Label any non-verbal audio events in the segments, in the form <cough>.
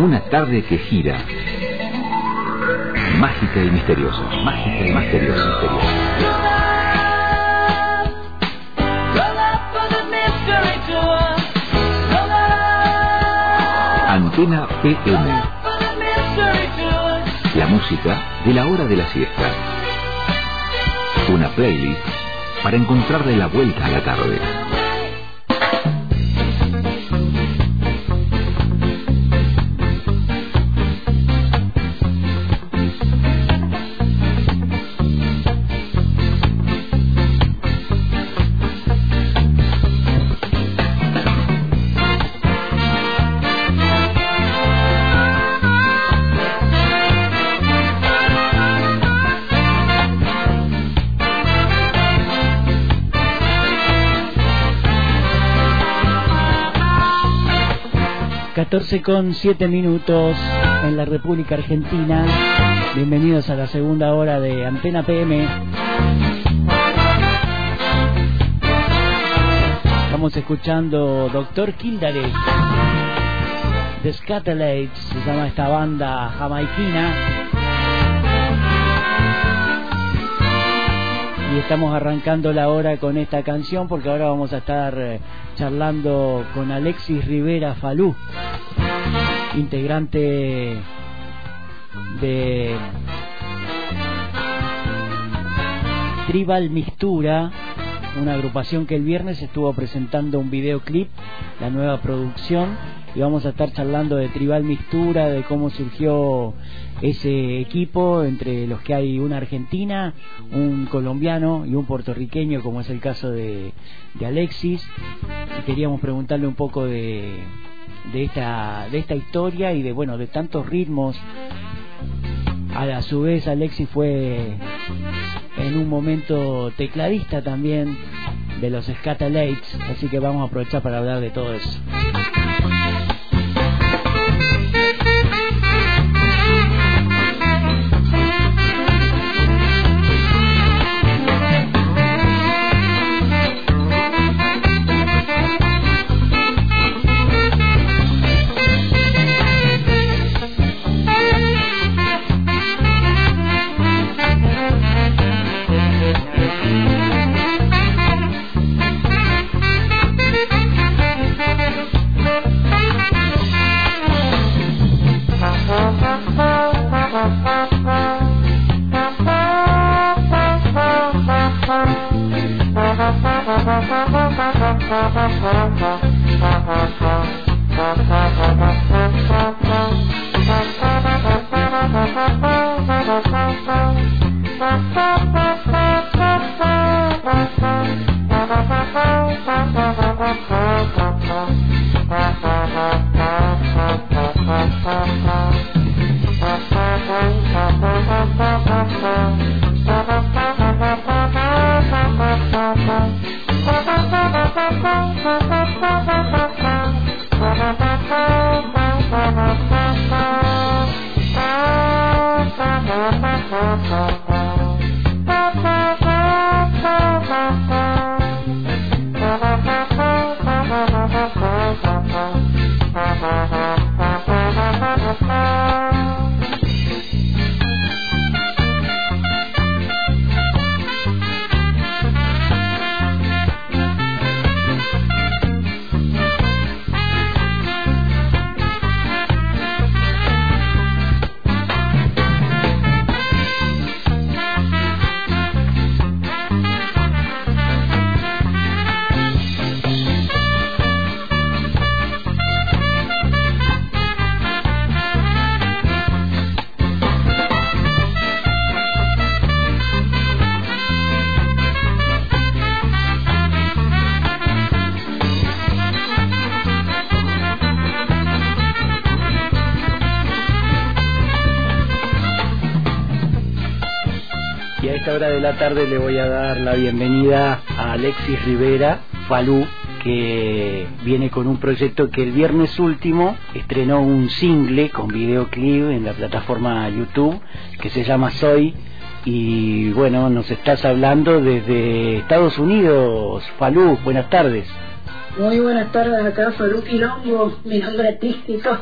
Una tarde que gira. Mágica y misteriosa. Mágica y misteriosa. Antena PM. La música de la hora de la siesta. Una playlist para encontrarle la vuelta a la tarde. 14 con 7 minutos en la República Argentina. Bienvenidos a la segunda hora de Antena PM. Estamos escuchando Doctor Kildare. The Scatterlights se llama esta banda jamaiquina. Y estamos arrancando la hora con esta canción porque ahora vamos a estar eh, charlando con Alexis Rivera Falú integrante de Tribal Mistura, una agrupación que el viernes estuvo presentando un videoclip, la nueva producción, y vamos a estar charlando de Tribal Mistura, de cómo surgió ese equipo, entre los que hay una argentina, un colombiano y un puertorriqueño, como es el caso de, Alexis. Queríamos preguntarle un poco de, de esta, de esta historia y de, bueno, de tantos ritmos. A, su vez, Alexis fue en un momento tecladista también de los Scatalates, así que vamos a aprovechar para hablar de todo eso. Tarde le voy a dar la bienvenida a Alexis Rivera, Falú, que viene con un proyecto que el viernes último estrenó un single con videoclip en la plataforma YouTube que se llama Soy. Y bueno, nos estás hablando desde Estados Unidos. Falú, buenas tardes. Muy buenas tardes acá, Falú Quilombo, mi nombre artístico.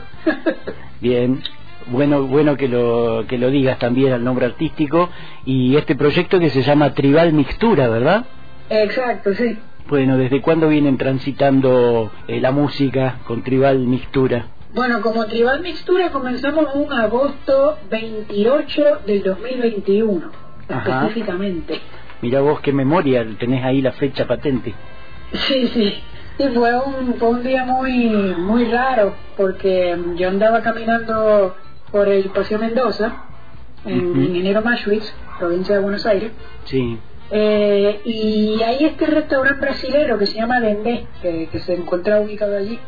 Bien, bueno, bueno que lo, que lo digas también al nombre artístico y este proyecto que se llama Tribal Mixtura, ¿verdad? Exacto, sí. Bueno, ¿desde cuándo vienen transitando eh, la música con Tribal Mixtura? Bueno, como Tribal Mixtura comenzamos un agosto 28 del 2021, específicamente. Mira vos qué memoria, tenés ahí la fecha patente. Sí, sí. Y fue un, fue un día muy, muy raro, porque yo andaba caminando por el Paseo Mendoza, en Ingeniero Mashwitz, provincia de Buenos Aires. Sí. Eh, y hay este restaurante brasilero que se llama Dendé, que, se encuentra ubicado allí.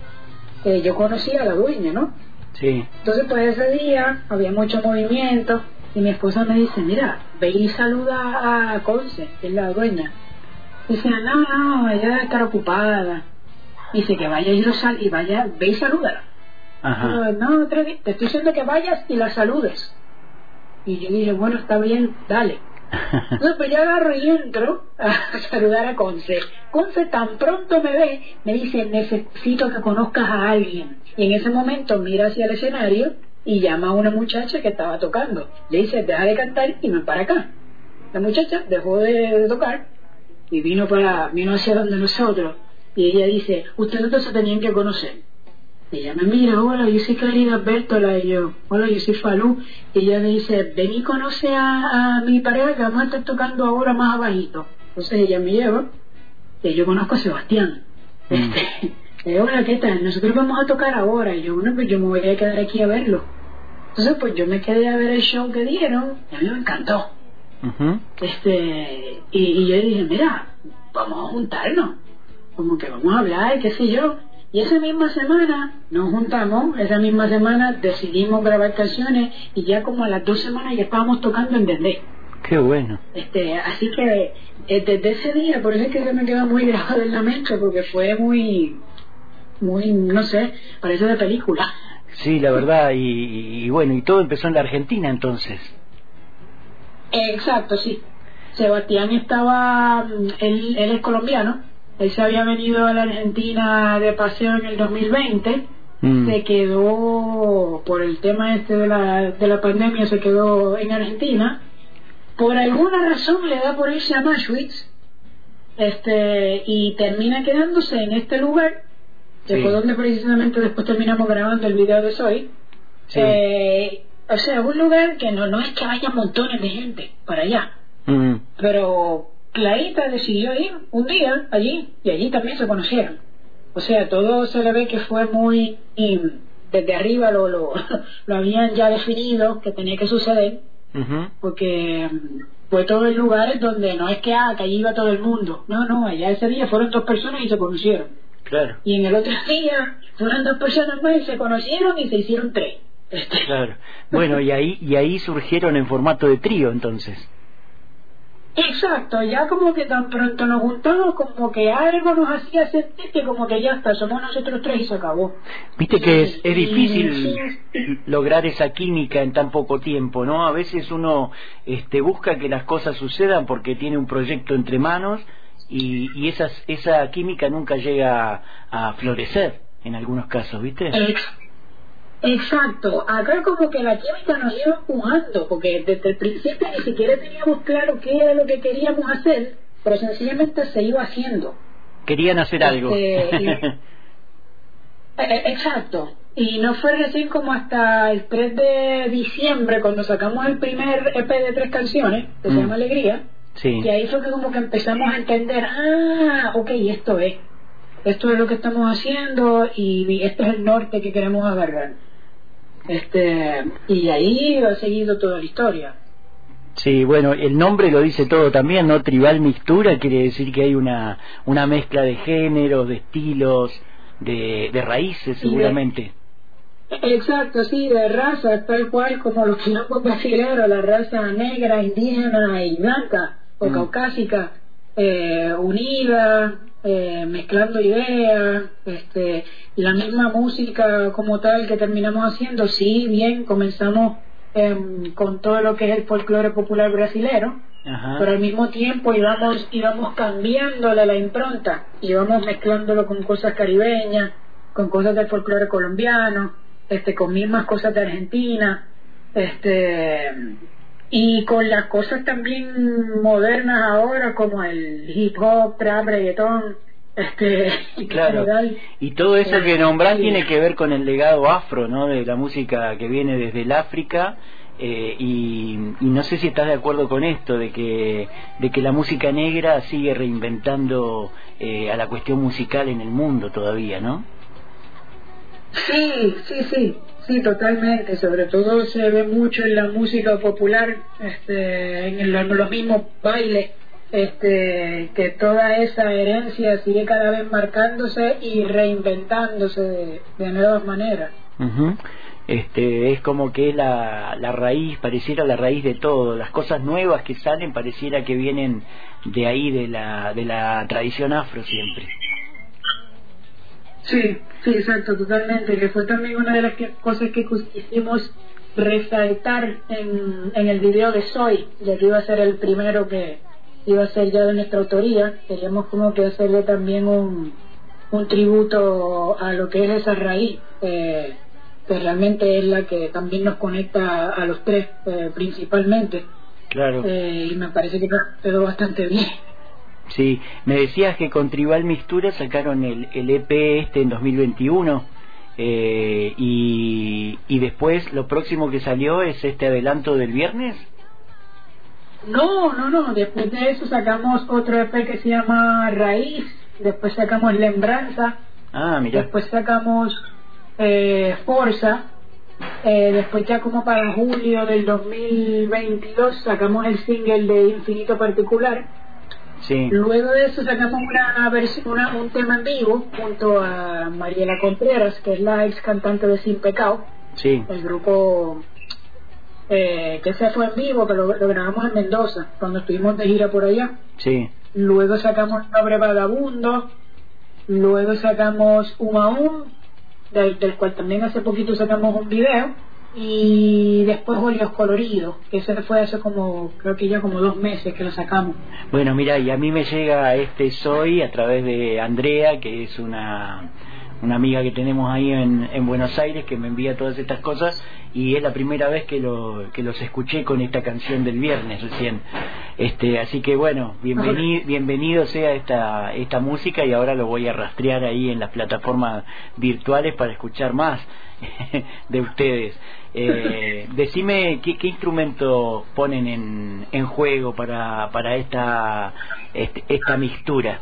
Eh, yo conocía a la dueña, ¿no? Sí. Entonces, pues ese día había mucho movimiento y mi esposa me dice, mira, ve y saluda a Conce, que es la dueña. Dice, no, no, ella debe estar ocupada. Dice que vaya y, lo sal y vaya, ve y salúdala. Ajá. No, te estoy diciendo que vayas y la saludes. Y yo dije, bueno, está bien, dale. <laughs> Entonces, pues yo agarro y entro a <laughs> saludar a Conce. Conce tan pronto me ve, me dice, necesito que conozcas a alguien. Y en ese momento mira hacia el escenario y llama a una muchacha que estaba tocando. Le dice, deja de cantar y ven para acá. La muchacha dejó de, tocar y vino para vino hacia donde nosotros. Y ella dice, ustedes dos se tenían que conocer. Y ella me mira, hola, yo soy Caridad Bertola, y yo, hola, yo soy Falú. Y ella me dice, ven y conoce a, mi pareja que vamos a estar tocando ahora más abajito. Entonces ella me lleva, y yo conozco a Sebastián. Mm. <laughs> Este, hola, ¿qué tal? Nosotros vamos a tocar ahora. Y yo, bueno, pues yo me voy a quedar aquí a verlo. Entonces, pues yo me quedé a ver el show que dieron, y a mí me encantó. este y, y yo dije, mira, vamos a juntarnos. Como que vamos a hablar, qué sé yo y esa misma semana nos juntamos, esa misma semana decidimos grabar canciones y ya como a las dos semanas ya estábamos tocando en Dendé. Qué bueno. Este, así que eh, desde ese día, por eso es que se me queda muy grabado en la mente, porque fue muy, muy, no sé, parece de película. Sí, la verdad, y, bueno, y todo empezó en la Argentina entonces. Exacto, sí. Sebastián estaba, él, él es colombiano, él se había venido a la Argentina de paseo en el 2020, mm. se quedó, por el tema este de la, de la pandemia, se quedó en Argentina. Por alguna razón le da por irse a Mashwitz este, y termina quedándose en este lugar, que fue donde precisamente después terminamos grabando el video de Soy. Eh, o sea, un lugar que no, no es que haya montones de gente para allá, mm. pero Clarita decidió ir un día allí y allí también se conocieron. O sea, todo se le ve que fue muy... desde arriba lo, lo, <laughs> lo, habían ya definido que tenía que suceder, porque mm, fue todo en lugares donde no es que, ah, que allí iba todo el mundo. No, no, allá ese día fueron dos personas y se conocieron. Claro. Y en el otro día fueron dos personas más y se conocieron y se hicieron tres. <laughs> Claro. Bueno, y ahí, y ahí surgieron en formato de trío entonces. Exacto, ya como que tan pronto nos juntamos, como que algo nos hacía sentir que como que ya está, somos nosotros tres y se acabó. Viste que es, es difícil lograr esa química en tan poco tiempo, ¿no? A veces uno este, busca que las cosas sucedan porque tiene un proyecto entre manos y, y esas, esa química nunca llega a, florecer en algunos casos, ¿viste? Exacto, acá como que la química nos iba empujando, porque desde el principio ni siquiera teníamos claro qué era lo que queríamos hacer, pero sencillamente se iba haciendo. Querían hacer algo. Este, <laughs> eh, eh, exacto, y no fue recién como hasta el 3 de diciembre, cuando sacamos el primer EP de tres canciones, que se mm. llama Alegría, sí. que ahí fue que como que empezamos a entender, ah, ok, esto es, esto es lo que estamos haciendo y este es el norte que queremos agarrar. Este, y ahí ha seguido toda la historia. Sí, bueno, el nombre lo dice todo también, ¿no? Tribal mixtura quiere decir que hay una, una mezcla de géneros, de estilos, de, de raíces, seguramente. exacto, sí, de razas, tal cual como los quilombos brasileños, la raza negra, indígena y blanca o mm. caucásica, eh, unida, eh, mezclando ideas, este, la misma música como tal que terminamos haciendo, sí, bien, comenzamos em, con todo lo que es el folclore popular brasilero, pero al mismo tiempo íbamos, íbamos cambiándole la impronta, íbamos mezclándolo con cosas caribeñas, con cosas del folclore colombiano, este, con mismas cosas de Argentina, este, y con las cosas también modernas ahora como el hip hop, trap, reggaetón, este, <laughs> claro. y todo eso que nombras tiene que ver con el legado afro, ¿no? De la música que viene desde el África. Eh, y, no sé si estás de acuerdo con esto, de que, de que la música negra sigue reinventando eh, a la cuestión musical en el mundo todavía, ¿no? Sí, sí, sí, sí, totalmente. Sobre todo se ve mucho en la música popular, este, en, los mismos bailes, este, que toda esa herencia sigue cada vez marcándose y reinventándose de, nuevas maneras. Este, es como que la, la raíz, pareciera la raíz de todo. Las cosas nuevas que salen pareciera que vienen de ahí, de la, de la tradición afro siempre. Sí, sí, exacto, totalmente. Que fue también una de las cosas que quisimos resaltar en, en el video de Soy, ya que iba a ser el primero que iba a ser ya de nuestra autoría. Queríamos como que hacerle también un, un tributo a lo que es esa raíz, eh, que realmente es la que también nos conecta a los tres eh, principalmente. Claro. Eh, y me parece que quedó bastante bien. Sí, me decías que con Tribal Mistura sacaron el, el EP este en 2021 eh, y, y después lo próximo que salió es este adelanto del viernes. No, no, no, después de eso sacamos otro EP que se llama Raíz, después sacamos Lembranza, ah, mira. después sacamos eh, Forza, eh, después ya como para julio del 2022 sacamos el single de Infinito Particular Luego de eso sacamos una, una, un tema en vivo junto a Mariela Contreras, que es la ex cantante de Sin Pecado. Sí. El grupo eh, que se fue en vivo, que lo, grabamos en Mendoza, cuando estuvimos de gira por allá. Sí. Luego sacamos Nobre Vagabundo. Luego sacamos Uma del, del cual también hace poquito sacamos un video y después óleos coloridos, que ese fue hace como, creo que ya como dos meses que lo sacamos. Bueno, mira, y a mí me llega este Soy a través de Andrea, que es una una amiga que tenemos ahí en, en, Buenos Aires que me envía todas estas cosas y es la primera vez que, lo, que los escuché con esta canción del viernes recién. Este, así que bueno, bienvenido, bienvenido sea esta, esta música y ahora lo voy a rastrear ahí en las plataformas virtuales para escuchar más <laughs> de ustedes. Eh, decime qué, qué instrumento ponen en, en juego para, para esta, este, esta mixtura.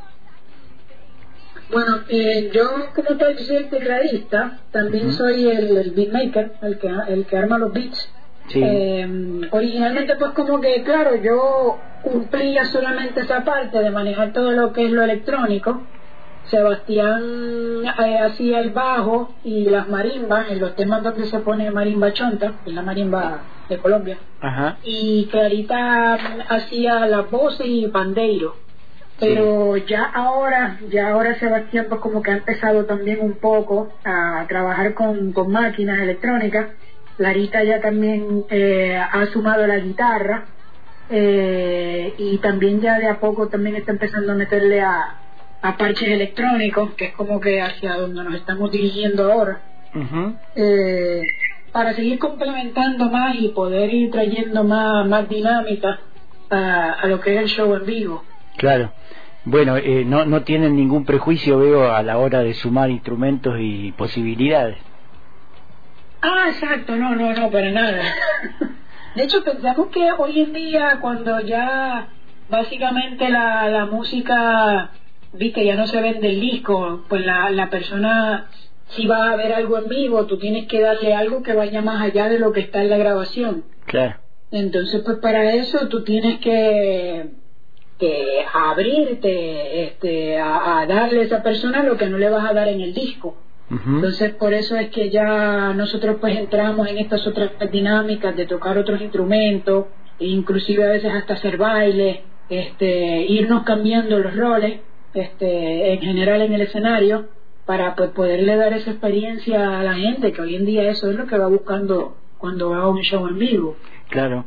Bueno, eh, yo como tal soy el tecladista, también soy el, beatmaker, el que, el que arma los beats. Eh, originalmente pues como que claro, yo cumplía solamente esa parte de manejar todo lo que es lo electrónico. Sebastián eh, hacía el bajo y las marimbas en los temas donde se pone marimba chonta, que es la marimba de Colombia. Y Clarita hacía las voces y pandeiro pero ya ahora, ya ahora Sebastián pues como que ha empezado también un poco a trabajar con, con máquinas electrónicas. Larita ya también eh, ha sumado la guitarra eh, y también ya de a poco también está empezando a meterle a, a parches electrónicos, que es como que hacia donde nos estamos dirigiendo ahora. eh, para seguir complementando más y poder ir trayendo más, más dinámica a, a lo que es el show en vivo. Claro. Bueno, eh, no, no tienen ningún prejuicio, veo, a la hora de sumar instrumentos y posibilidades. Ah, exacto, no, no, no, para nada. <laughs> De hecho, pensamos que hoy en día, cuando ya básicamente la, la música, viste, ya no se vende el disco, pues la, la persona, si va a ver algo en vivo, tú tienes que darle algo que vaya más allá de lo que está en la grabación. Claro. Entonces, pues para eso tú tienes que que abrirte este, a, darle a esa persona lo que no le vas a dar en el disco. Entonces por eso es que ya nosotros pues entramos en estas otras dinámicas de tocar otros instrumentos, inclusive a veces hasta hacer baile, este, irnos cambiando los roles, este, en general en el escenario, para pues, poderle dar esa experiencia a la gente, que hoy en día eso es lo que va buscando cuando va a un show en vivo. Claro.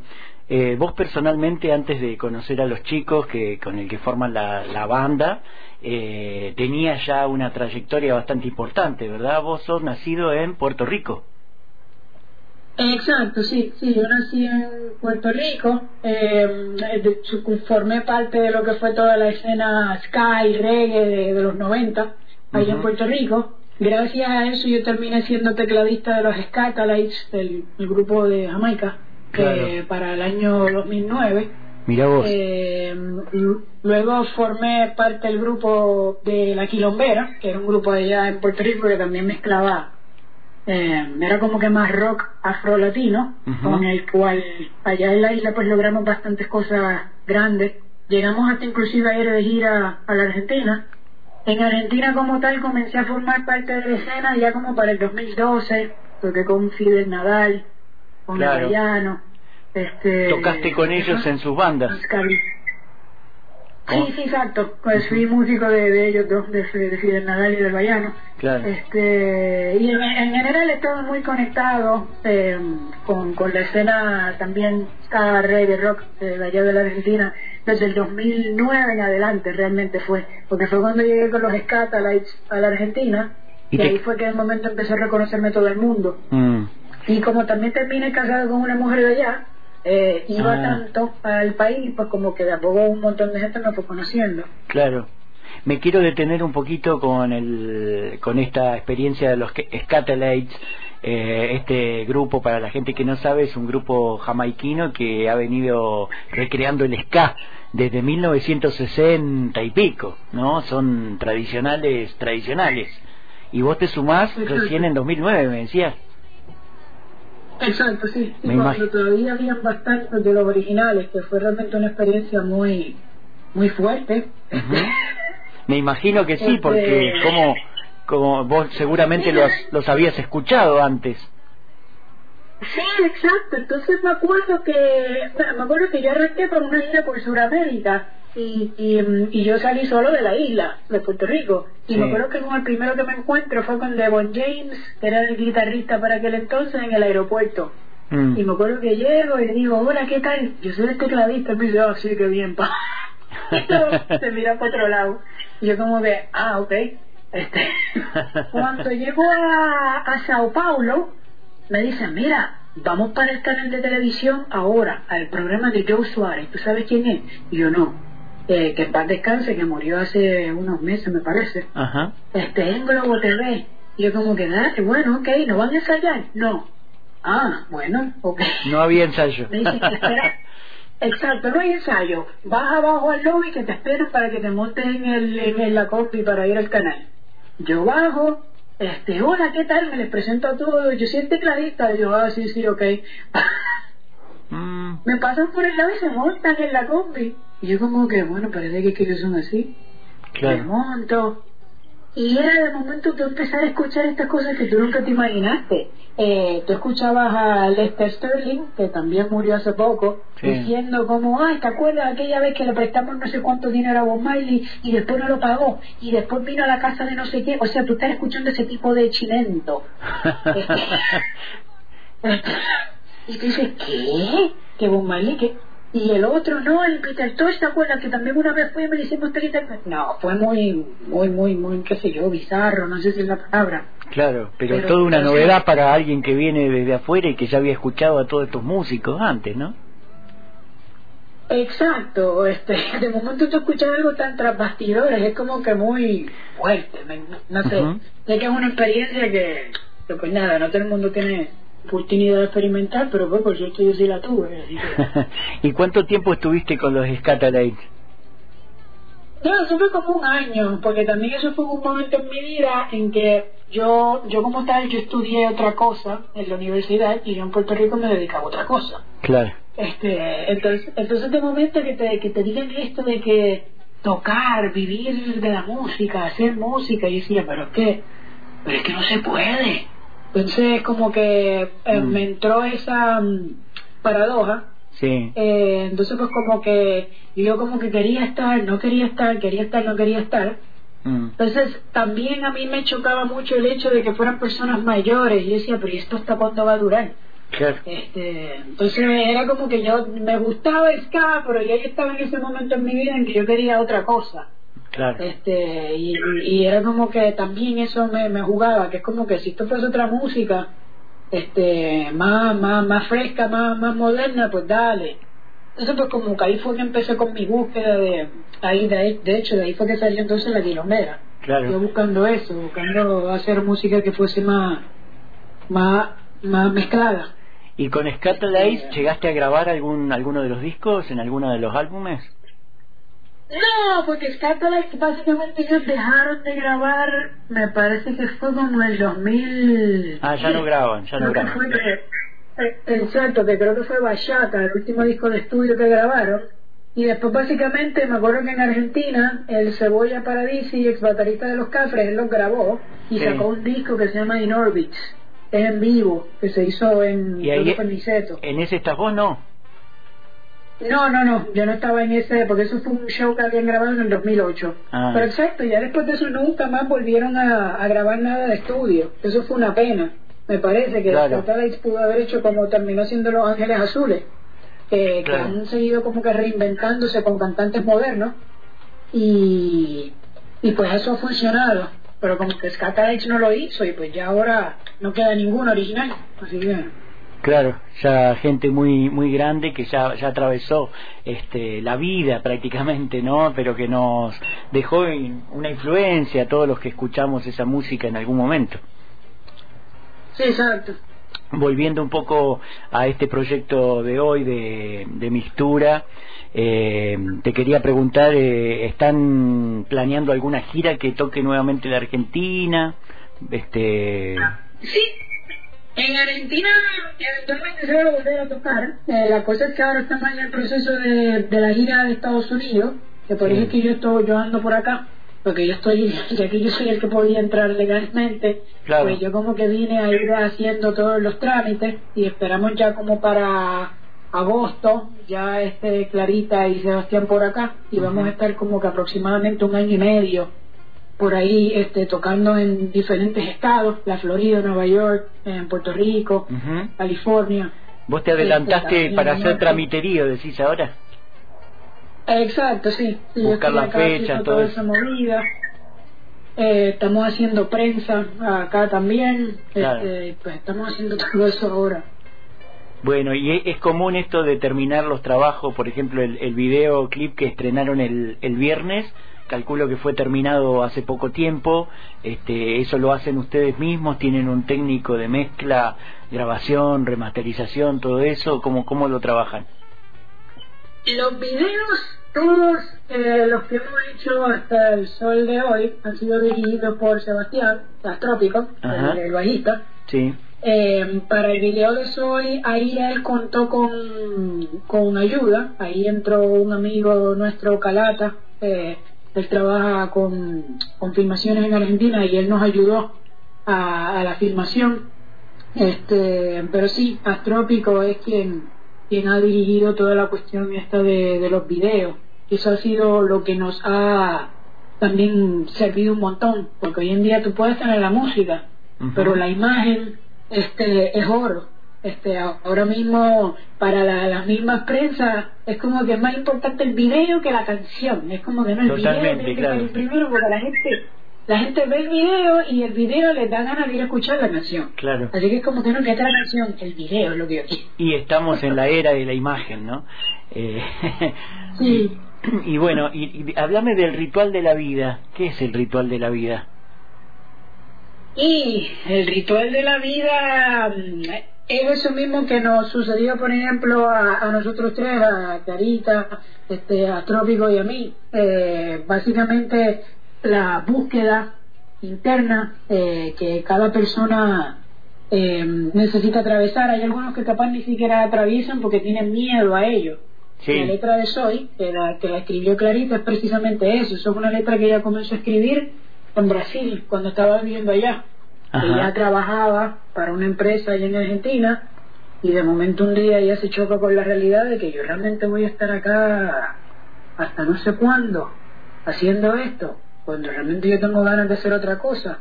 Eh, vos personalmente, antes de conocer a los chicos que con el que forman la, la banda, eh, tenías ya una trayectoria bastante importante, ¿verdad? Vos sos nacido en Puerto Rico. Exacto, sí, sí, yo nací en Puerto Rico, eh, formé parte de lo que fue toda la escena sky, reggae de, los 90, allá en Puerto Rico. Gracias a eso yo terminé siendo tecladista de los Scatalites, el, grupo de Jamaica, para el año 2009. Mira vos. Eh, luego formé parte del grupo de La Quilombera, que era un grupo allá en Puerto Rico que también mezclaba eh, era como que más rock afro-latino, con el cual allá en la isla pues logramos bastantes cosas grandes. Llegamos hasta inclusive a ir de gira a la Argentina. En Argentina como tal comencé a formar parte de la escena ya como para el 2012, porque con Fidel Nadal, con claro. este, Tocaste con ellos en sus bandas. Sí, sí, exacto. Pues fui músico de, ellos dos, de, Fidel Nadal y del Bayano. Claro. Este, y en, general he estado muy conectado eh, con, con la escena también ska, reggae, rock de allá de la Argentina desde el 2009 en adelante realmente fue. Porque fue cuando llegué con los Scatalites a la Argentina y, ahí fue que en el momento empecé a reconocerme todo el mundo. Mm. Y como también terminé casado con una mujer de allá, eh, iba ah. tanto al país, pues como que de a poco un montón de gente me fue conociendo. Claro. Me quiero detener un poquito con el, con esta experiencia de los Scatolites. Eh, este grupo, para la gente que no sabe, es un grupo jamaiquino que ha venido recreando el ska desde 1960 y pico, ¿no? Son tradicionales, tradicionales. Y vos te sumás recién en 2009, me decías. Exacto, sí. sí cuando todavía habían bastantes de los originales, que fue realmente una experiencia muy muy fuerte. <laughs> Me imagino que sí, este, porque como, como vos seguramente los, los habías escuchado antes. Sí, exacto. Entonces me acuerdo que me acuerdo que yo arranqué por una gira por Sudamérica y, y, yo salí solo de la isla, de Puerto Rico. Y me acuerdo que el primero que me encuentro fue con Devon James, que era el guitarrista para aquel entonces, en el aeropuerto. Mm. Y me acuerdo que llego y le digo, hola, ¿qué tal? Yo soy el tecladista. Y me dice, oh, sí, qué bien, pa. <laughs> y se mira para otro lado. Y yo como que, ah, ok. Este, <laughs> cuando llego a, a Sao Paulo, me dicen, mira, vamos para el canal de televisión ahora, al programa de Joe Suárez. ¿Tú sabes quién es? Y yo no eh, que en paz descanse, que murió hace unos meses, me parece, Ajá. este en Globo TV. Y yo como que, ah, bueno, ok, ¿no van a ensayar? No. Ah, bueno, ok. No había ensayo. <laughs> Me dicen espera. Exacto, no hay ensayo. Vas abajo al lobby que te esperan para que te montes en, el, en la copy para ir al canal. Yo bajo, este, hola, ¿qué tal? Me les presento a todos. Yo soy el tecladista. Y yo, ah, sí, sí, ok. <laughs> Mm. Me pasan por el lado y se montan en la combi. Y yo como que, bueno, parece que, que son así. Claro. Me monto. Y era de momento que empezar a escuchar estas cosas que tú nunca te imaginaste. Eh, tú escuchabas a Lester Sterling, que también murió hace poco, diciendo como, ay, ¿te acuerdas aquella vez que le prestamos no sé cuánto dinero a Bob Marley y después no lo pagó y después vino a la casa de no sé qué? O sea, tú estás escuchando ese tipo de chilento. <laughs> <laughs> y tú dices, ¿qué? ¿Que Bob Marley? ¿Qué? Y el otro, no, el Peter Tosh, ¿te acuerdas? Que también una vez fue y me le hicimos No, fue muy, muy, muy, muy, qué sé yo, bizarro, no sé si es la palabra. Claro, pero, toda una novedad para alguien que viene desde afuera y que ya había escuchado a todos estos músicos antes, ¿no? Exacto, este, <laughs> de momento tú escuchas algo tan tras bastidores, es como que muy fuerte, no sé, sé que es una experiencia que, pues nada, no todo el mundo tiene oportunidad de experimentar, pero pues yo estoy sí la tuve. <laughs> ¿Y cuánto tiempo estuviste con los Scatolites? No, eso fue como un año, porque también eso fue un momento en mi vida en que yo, yo como tal, yo estudié otra cosa en la universidad y yo en Puerto Rico me dedicaba a otra cosa. Claro. Este, entonces, entonces de momento que te, que te digan esto de que tocar, vivir de la música, hacer música, y decía, pero es que, pero es que no se puede. Entonces como que eh, mm. me entró esa mm, paradoja. Sí. Eh, entonces pues como que yo como que quería estar, no quería estar, quería estar, no quería estar. Mm. Entonces también a mí me chocaba mucho el hecho de que fueran personas mayores y yo decía, pero ¿y esto hasta cuándo va a durar? Claro. Este, entonces era como que yo me gustaba el ska, pero ya yo estaba en ese momento en mi vida en que yo quería otra cosa. Este, y, era como que también eso me, me jugaba, que es como que si esto fuese otra música, este más más más fresca más más moderna pues dale. Entonces pues como que ahí fue que empecé con mi búsqueda de ahí de, de hecho de ahí fue que salió entonces la quilombera. Claro. Yo buscando eso buscando hacer música que fuese más más más mezclada. Y con Scatolites llegaste a grabar algún alguno de los discos en alguno de los álbumes no, porque Scatolites básicamente ellos dejaron de grabar, me parece que fue como el 2000. Ah, ya no graban, ya no graban. Fue eh, exacto, que creo que fue Bachata, el último disco de estudio que grabaron. Y después básicamente me acuerdo que en Argentina el Cebolla Paradisi, ex baterista de los Cafres, él los grabó y sacó un disco que se llama In Orbits, en vivo, que se hizo en, ¿Y ahí, en ese estás vos, no? No, no, no, yo no estaba en ese, porque eso fue un show que habían grabado en el 2008. Ah. Pero exacto, ya después de eso nunca más volvieron a, grabar nada de estudio. Eso fue una pena. Me parece que claro. pudo haber hecho como terminó siendo Los Ángeles Azules, que han seguido como que reinventándose con cantantes modernos. Y, y pues eso ha funcionado. Pero como que Scatalites no lo hizo y pues ya ahora no queda ningún original. Así que... Claro, ya gente muy muy grande que ya ya atravesó este la vida prácticamente, ¿no? Pero que nos dejó una influencia a todos los que escuchamos esa música en algún momento. Sí, exacto. Volviendo un poco a este proyecto de hoy de, de Mistura, eh, te quería preguntar, eh, ¿están planeando alguna gira que toque nuevamente la Argentina? Este... Sí, en Argentina eventualmente se va a volver a tocar. Eh, la cosa es que ahora estamos en el proceso de, de la gira de Estados Unidos, que por eso es que yo estoy, yo ando por acá, porque yo estoy, ya que yo soy el que podía entrar legalmente, pues yo como que vine a ir haciendo todos los trámites y esperamos ya como para agosto, ya este Clarita y Sebastián por acá, y vamos a estar como que aproximadamente un año y medio por ahí este, tocando en diferentes estados, la Florida, Nueva York, en Puerto Rico, California. ¿Vos te adelantaste este, para hacer tramiterío, decís ahora? Exacto, sí. Buscar la fecha, toda esa movida. Eh, estamos haciendo prensa acá también, este, pues estamos haciendo todo eso ahora. Bueno, y es común esto de terminar los trabajos, por ejemplo, el, el videoclip que estrenaron el, el viernes, calculo que fue terminado hace poco tiempo, este, eso lo hacen ustedes mismos, tienen un técnico de mezcla, grabación, remasterización, todo eso, ¿cómo, cómo lo trabajan? Los videos, todos eh, los que hemos hecho hasta el sol de hoy, han sido dirigidos por Sebastián, Astrópico, el, el bajista. Sí. Eh, para el video de hoy, ahí él contó con, con ayuda, ahí entró un amigo nuestro, Calata, eh, él trabaja con, con filmaciones en Argentina y él nos ayudó a, la filmación. Este, pero sí, Astrópico es quien, quien ha dirigido toda la cuestión esta de, de los videos. Eso ha sido lo que nos ha también servido un montón, porque hoy en día tú puedes tener la música, pero la imagen este es oro este ahora mismo para la, las mismas prensas es como que es más importante el video que la canción. Es como que no el video el primero porque la gente la gente ve el video y el video les da ganas de ir a escuchar la canción. Claro. Así que es como que no que la canción el video es lo que yo quiero. Y estamos en la era de la imagen no eh, <laughs> sí. y, bueno y, y háblame del ritual de la vida. Qué es el ritual de la vida y el ritual de la vida es eso mismo que nos sucedió, por ejemplo, a, nosotros tres, a Carita, este, a Trópico y a mí. Eh, básicamente, la búsqueda interna eh, que cada persona eh, necesita atravesar. Hay algunos que capaz ni siquiera atraviesan porque tienen miedo a ello. La letra de Soy, que la, que la escribió Clarita, es precisamente eso. Eso es una letra que ella comenzó a escribir en Brasil, cuando estaba viviendo allá. Ella trabajaba para una empresa allá en Argentina y de momento un día ella se choca con la realidad de que yo realmente voy a estar acá hasta no sé cuándo haciendo esto, cuando realmente yo tengo ganas de hacer otra cosa.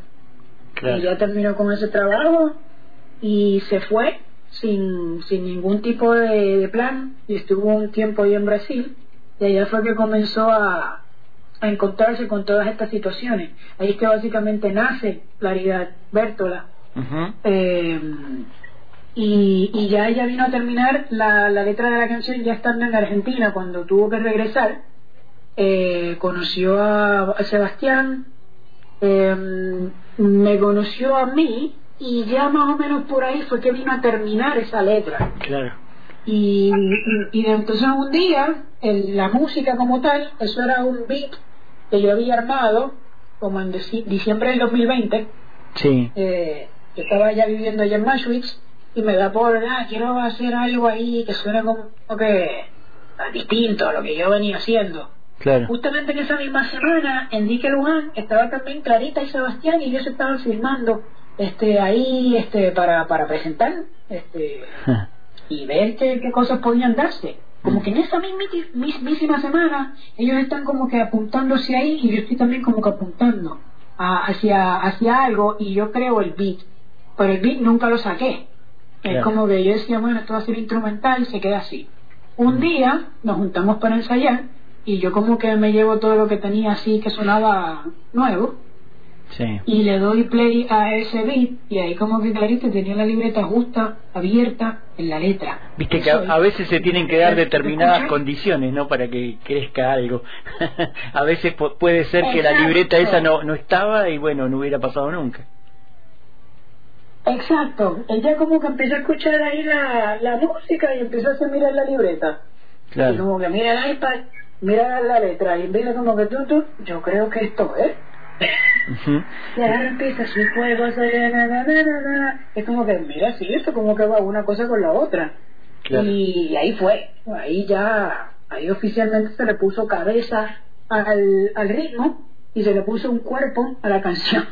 Y ya terminó con ese trabajo y se fue sin, sin ningún tipo de, de plan y estuvo un tiempo ahí en Brasil y allá fue que comenzó a, a encontrarse con todas estas situaciones. Ahí es que básicamente nace Claridad Bértola. eh, y, y ya ella vino a terminar la, la letra de la canción ya estando en Argentina cuando tuvo que regresar eh, conoció a, Sebastián em, me conoció a mí y ya más o menos por ahí fue que vino a terminar esa letra claro y, y, entonces un día la música como tal eso era un beat que yo había armado como en diciembre del 2020 sí eh, yo estaba ya viviendo allá en Mashwitz y me da por, ah, quiero hacer algo ahí que suene como que distinto a lo que yo venía haciendo. Claro. Justamente en esa misma semana, Enrique Luján estaba también Clarita y Sebastián y ellos estaban filmando este ahí este para, para presentar este y ver qué, qué cosas podían darse. Como que en esa mismísima semana ellos están como que apuntándose ahí y yo estoy también como que apuntando hacia, hacia algo y yo creo el beat. Pero el beat nunca lo saqué. Es como que yo decía, bueno, esto va a ser instrumental se queda así. Un mm. día nos juntamos para ensayar y yo como que me llevo todo lo que tenía así que sonaba nuevo sí. y le doy play a ese beat y ahí como que clarito tenía la libreta justa, abierta en la letra. Viste que a, veces se tienen que dar determinadas condiciones, ¿no? Para que crezca algo. <laughs> a veces puede ser que la libreta esa no, no estaba y bueno, no hubiera pasado nunca. Exacto, ella como que empezó a escuchar ahí la, la música y empezó a mirar la libreta. Claro. Y como que mira el iPad, mira la letra y empieza como que tú, tú, yo creo que esto es. Y ahora empieza su juego, es como que mira, sí, esto como que va una cosa con la otra. Y ahí fue, ahí ya, ahí oficialmente se le puso cabeza al, al ritmo y se le puso un cuerpo a la canción.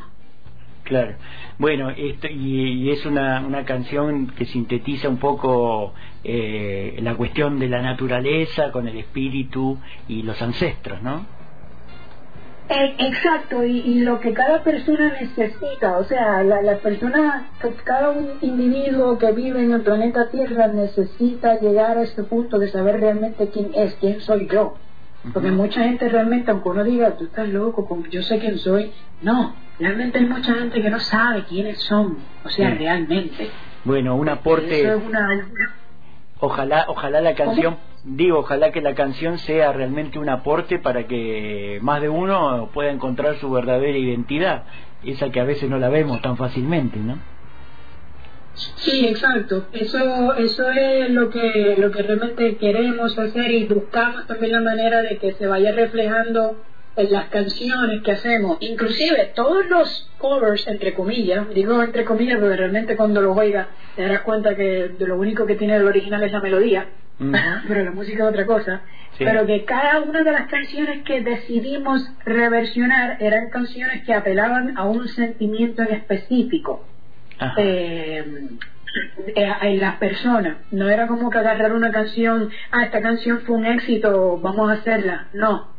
Claro. Bueno, esto, y, es una, una canción que sintetiza un poco eh, la cuestión de la naturaleza con el espíritu y los ancestros, ¿no? Eh, exacto, y, lo que cada persona necesita, o sea, la, la persona, cada un individuo que vive en el planeta Tierra necesita llegar a este punto de saber realmente quién es, quién soy yo. Porque mucha gente realmente, aunque uno diga, tú estás loco, yo sé quién soy, no, realmente hay mucha gente que no sabe quiénes son, o sea, realmente. Bueno, un aporte... Ojalá, ojalá la canción, digo, ojalá que la canción sea realmente un aporte para que más de uno pueda encontrar su verdadera identidad, esa que a veces no la vemos tan fácilmente, ¿no? Sí, exacto. Eso, eso es lo que, lo que realmente queremos hacer y buscamos también la manera de que se vaya reflejando en las canciones que hacemos. Inclusive todos los covers, entre comillas, digo entre comillas porque realmente cuando los oigas te darás cuenta que de lo único que tiene el original es la melodía, <laughs> pero la música es otra cosa. Pero que cada una de las canciones que decidimos reversionar eran canciones que apelaban a un sentimiento en específico eh, eh, en las personas. No era como que agarrar una canción, ah, esta canción fue un éxito, vamos a hacerla. No.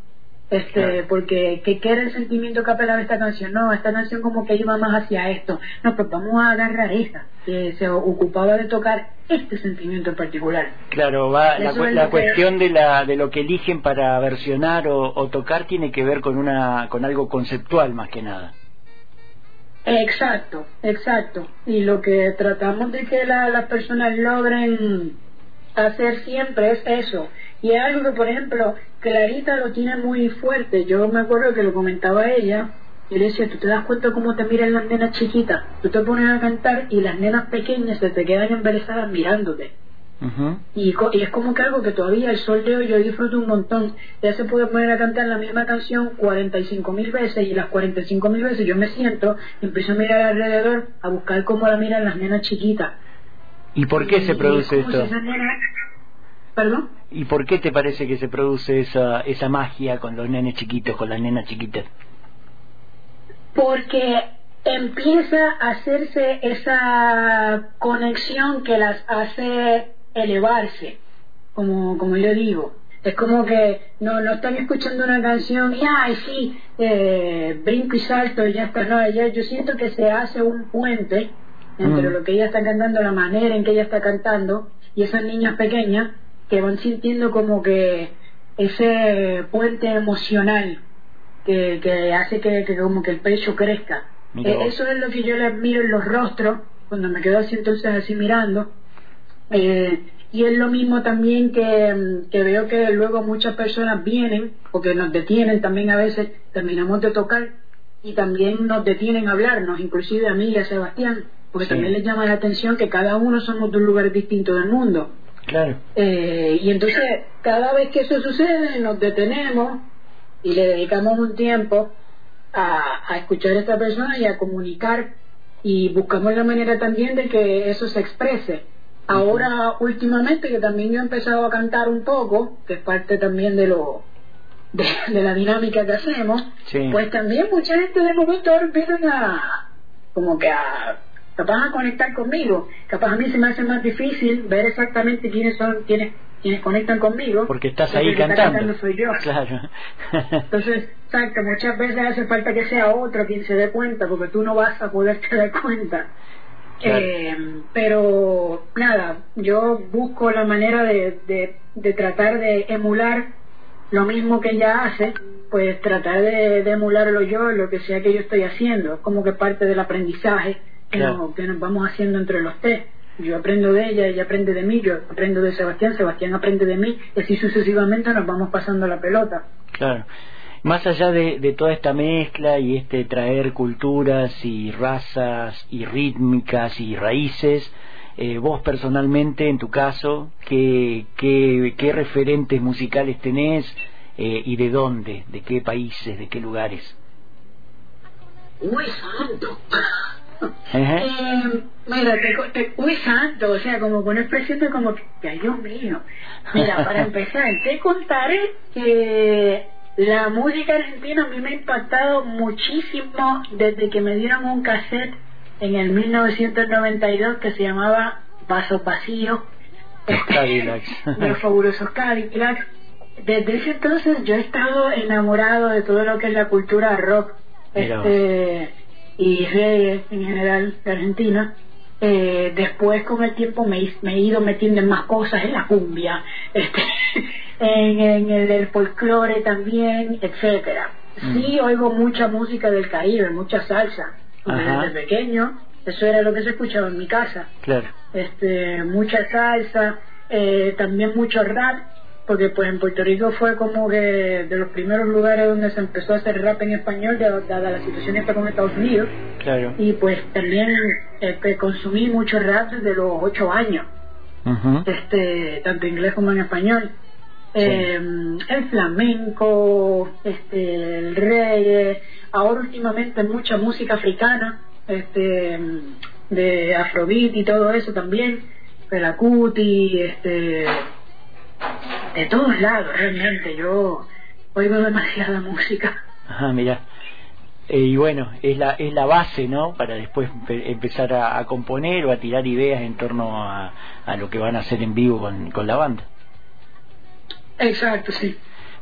Este, porque ¿qué, era el sentimiento que apelaba esta canción? No, esta canción como que iba más hacia esto. No, pues vamos a agarrar esta, que se ocupaba de tocar este sentimiento en particular. Claro, va, la, cuestión de, la, de lo que eligen para versionar o, o tocar tiene que ver con, una, con algo conceptual más que nada. Exacto, exacto. Y lo que tratamos de que las personas logren hacer siempre es eso. Y es algo que, por ejemplo, Clarita lo tiene muy fuerte. Yo me acuerdo que lo comentaba ella. Y le decía, tú te das cuenta cómo te miran las nenas chiquitas. Tú te pones a cantar y las nenas pequeñas se te quedan embelesadas mirándote y, es como que algo que todavía el sol de hoy yo disfruto un montón. Ya se puede poner a cantar la misma canción 45 mil veces y las 45 mil veces yo me siento y empiezo a mirar alrededor a buscar cómo la miran las nenas chiquitas. ¿Y por qué se produce esto? ¿Perdón? ¿Y por qué te parece que se produce esa, esa magia con los nenes chiquitos, con las nenas chiquitas? Porque empieza a hacerse esa conexión que las hace elevarse, como, como yo digo. Es como que no, no están escuchando una canción y, ay, sí, eh, brinco y salto y ya está. No, yo siento que se hace un puente entre mm. lo que ella está cantando, la manera en que ella está cantando, y esas niñas pequeñas que van sintiendo como que ese puente emocional que, que hace que, que como que el pecho crezca. Eh, eso es lo que yo le admiro en los rostros cuando me quedo así entonces así mirando. Eh, y es lo mismo también que, que veo que luego muchas personas vienen, o que nos detienen también a veces, terminamos de tocar y también nos detienen a hablarnos, inclusive a mí y a Sebastián, porque también les llama la atención que cada uno somos de un lugar distinto del mundo. Claro. Eh, y entonces, cada vez que eso sucede, nos detenemos y le dedicamos un tiempo a, a escuchar a esta persona y a comunicar y buscamos la manera también de que eso se exprese. Ahora, últimamente, que también yo he empezado a cantar un poco, que es parte también de lo de, la dinámica que hacemos, pues también mucha gente de momento ahora empiezan a como que a capaz a conectar conmigo. Capaz a mí se me hace más difícil ver exactamente quiénes son quienes quienes conectan conmigo. Porque estás ahí cantando. soy yo. Claro. Entonces, exacto, muchas veces hace falta que sea otro quien se dé cuenta, porque tú no vas a poderte dar cuenta. Eh, pero nada, yo busco la manera de, de, de, tratar de emular lo mismo que ella hace, pues tratar de, de emularlo yo en lo que sea que yo estoy haciendo, es como que parte del aprendizaje que, nos, que nos vamos haciendo entre los tres. Yo aprendo de ella, ella aprende de mí, yo aprendo de Sebastián, Sebastián aprende de mí, y así sucesivamente nos vamos pasando la pelota. Claro. Más allá de, de toda esta mezcla y este traer culturas y razas y rítmicas y raíces, eh, vos personalmente, en tu caso, ¿qué, qué, qué referentes musicales tenés eh, y de dónde, de qué países, de qué lugares? Uy, santo. Eh, mira, te, uy, santo, o sea, como con expresión de como ay, Dios mío. Mira, <laughs> para empezar, te contaré que la música argentina a mí me ha impactado muchísimo desde que me dieron un cassette en el 1992 que se llamaba Paso Vacíos. Los Cadillacs. <laughs> los fabulosos Cadillacs. Desde ese entonces yo he estado enamorado de todo lo que es la cultura rock. Este, y reggae en general de Argentina. Eh, después con el tiempo me, me, he ido metiendo en más cosas, en la cumbia, <laughs> este, en, el, el, folclore también, etcétera. Mm. Sí oigo mucha música del Caribe, mucha salsa. Desde pequeño, eso era lo que se escuchaba en mi casa. Claro. Este, mucha salsa, eh, también mucho rap, porque pues en Puerto Rico fue como que de los primeros lugares donde se empezó a hacer rap en español dada la situación esta con Estados Unidos. Claro. y pues también este, consumí mucho rap desde los ocho años. Este tanto inglés como en español. Eh, el flamenco este el reggae. Ahora últimamente mucha música africana este de afrobeat y todo eso también. Pelacuti este de todos lados realmente. Yo oigo demasiada música. Ajá mira eh, y bueno es la es la base no para después empezar a, componer o a tirar ideas en torno a, a lo que van a hacer en vivo con, con la banda. Exacto sí.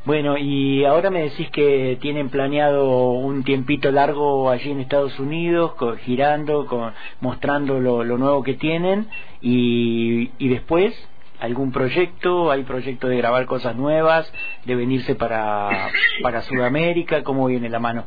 Bueno, y ahora me decís que tienen planeado un tiempito largo allí en Estados Unidos, girando, mostrando lo, lo, nuevo que tienen, y, y después, algún proyecto, hay proyecto de grabar cosas nuevas, de venirse para, para Sudamérica, ¿cómo viene la mano?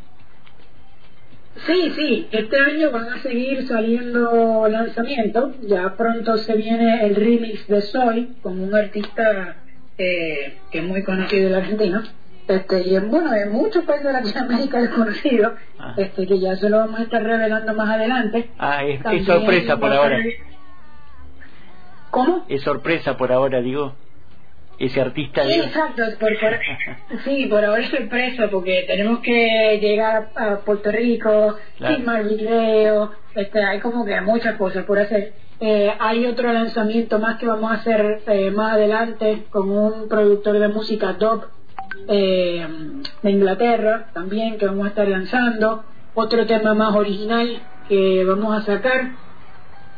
Sí, sí, este año van a seguir saliendo lanzamientos, ya pronto se viene el remix de Soy, como un artista eh, que es muy conocido en la Argentina, este, y en, bueno, en muchos países de Latinoamérica es conocido, ah. este, que ya se lo vamos a estar revelando más adelante. Ah, es, es sorpresa por ahora. ¿Cómo? Es sorpresa por ahora, digo. Ese artista. Sí, exacto. Por, <laughs> sí, por ahora es sorpresa porque tenemos que llegar a Puerto Rico, claro. filmar video, este, hay como que muchas cosas por hacer. Eh, hay otro lanzamiento más que vamos a hacer eh, más adelante con un productor de música top eh, de Inglaterra también que vamos a estar lanzando. Otro tema más original que vamos a sacar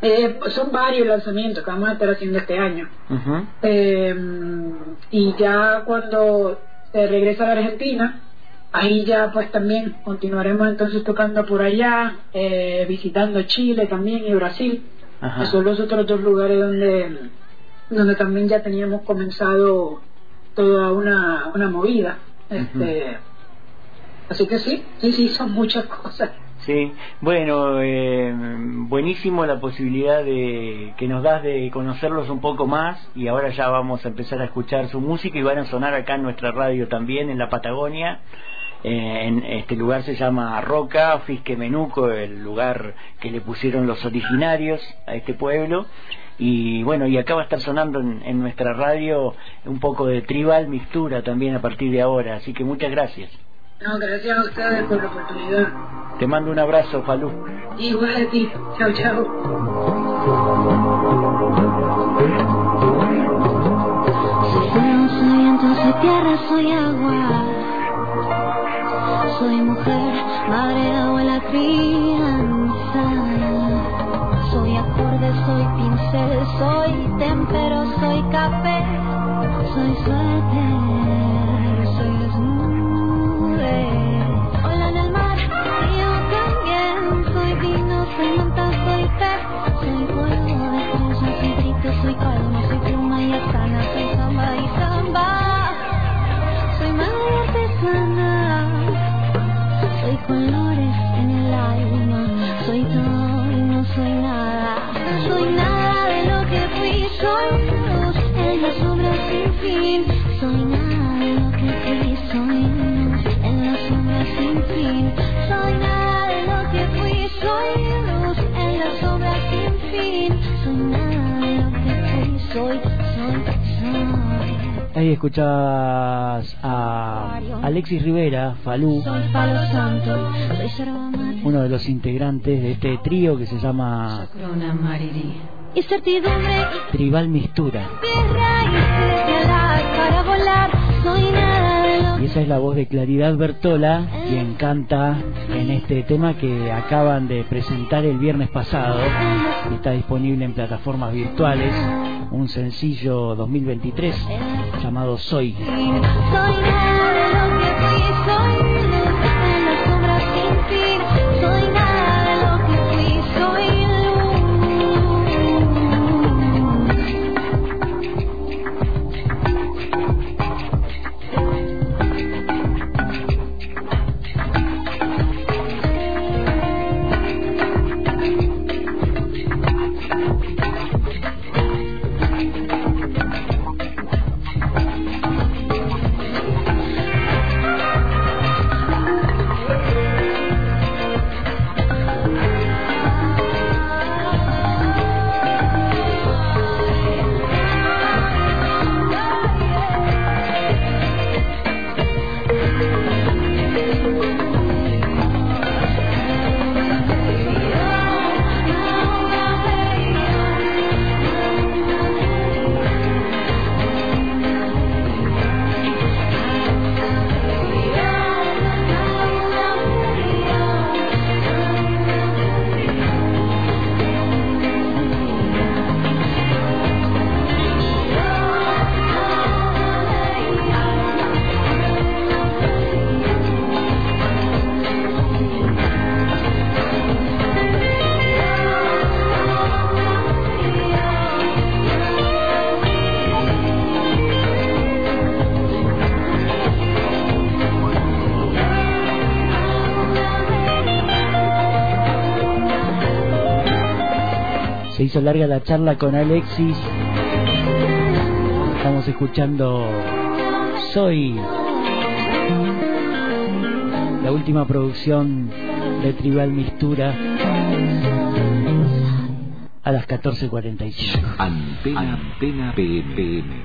eh, son varios lanzamientos que vamos a estar haciendo este año. eh, y ya cuando se regresa a la Argentina, ahí ya pues también continuaremos entonces tocando por allá, eh, visitando Chile también y Brasil, que son los otros dos lugares donde, donde también ya teníamos comenzado toda una, una movida. Este, Así que sí, sí, sí, son muchas <laughs> cosas. Sí, bueno, eh, buenísimo la posibilidad de que nos das de conocerlos un poco más y ahora ya vamos a empezar a escuchar su música y van a sonar acá en nuestra radio también, en la Patagonia. Eh, en este lugar se llama Roca, Fisque Menuco, el lugar que le pusieron los originarios a este pueblo. Y bueno, y acá va a estar sonando en nuestra radio un poco de tribal mixtura también a partir de ahora, así que muchas gracias. No, gracias a ustedes por la oportunidad. Te mando un abrazo, Falú. Igual a ti. Chao, chao. Soy tierra, soy agua. Soy mujer, madre, abuela, crianza. Soy acorde, soy pincel, soy tempero, soy café, soy suerte. Soy calma, soy pluma y astana, soy samba y samba. Soy madre artesana, soy colores en el alma. Soy todo y no soy nada. Soy nada de lo que fui, soy luz en las sombras sin fin. Soy nada de lo que fui, soy Ahí escuchabas a Alexis Rivera, Falú, uno de los integrantes de este trío que se llama Tribal Mistura. Esa es la voz de Claridad Bertola, quien canta en este tema que acaban de presentar el viernes pasado. Está disponible en plataformas virtuales un sencillo 2023 llamado Soy. Larga la charla con Alexis. Estamos escuchando Soy, la última producción de Tribal Mistura a las 14.45. Antena, Antena PM.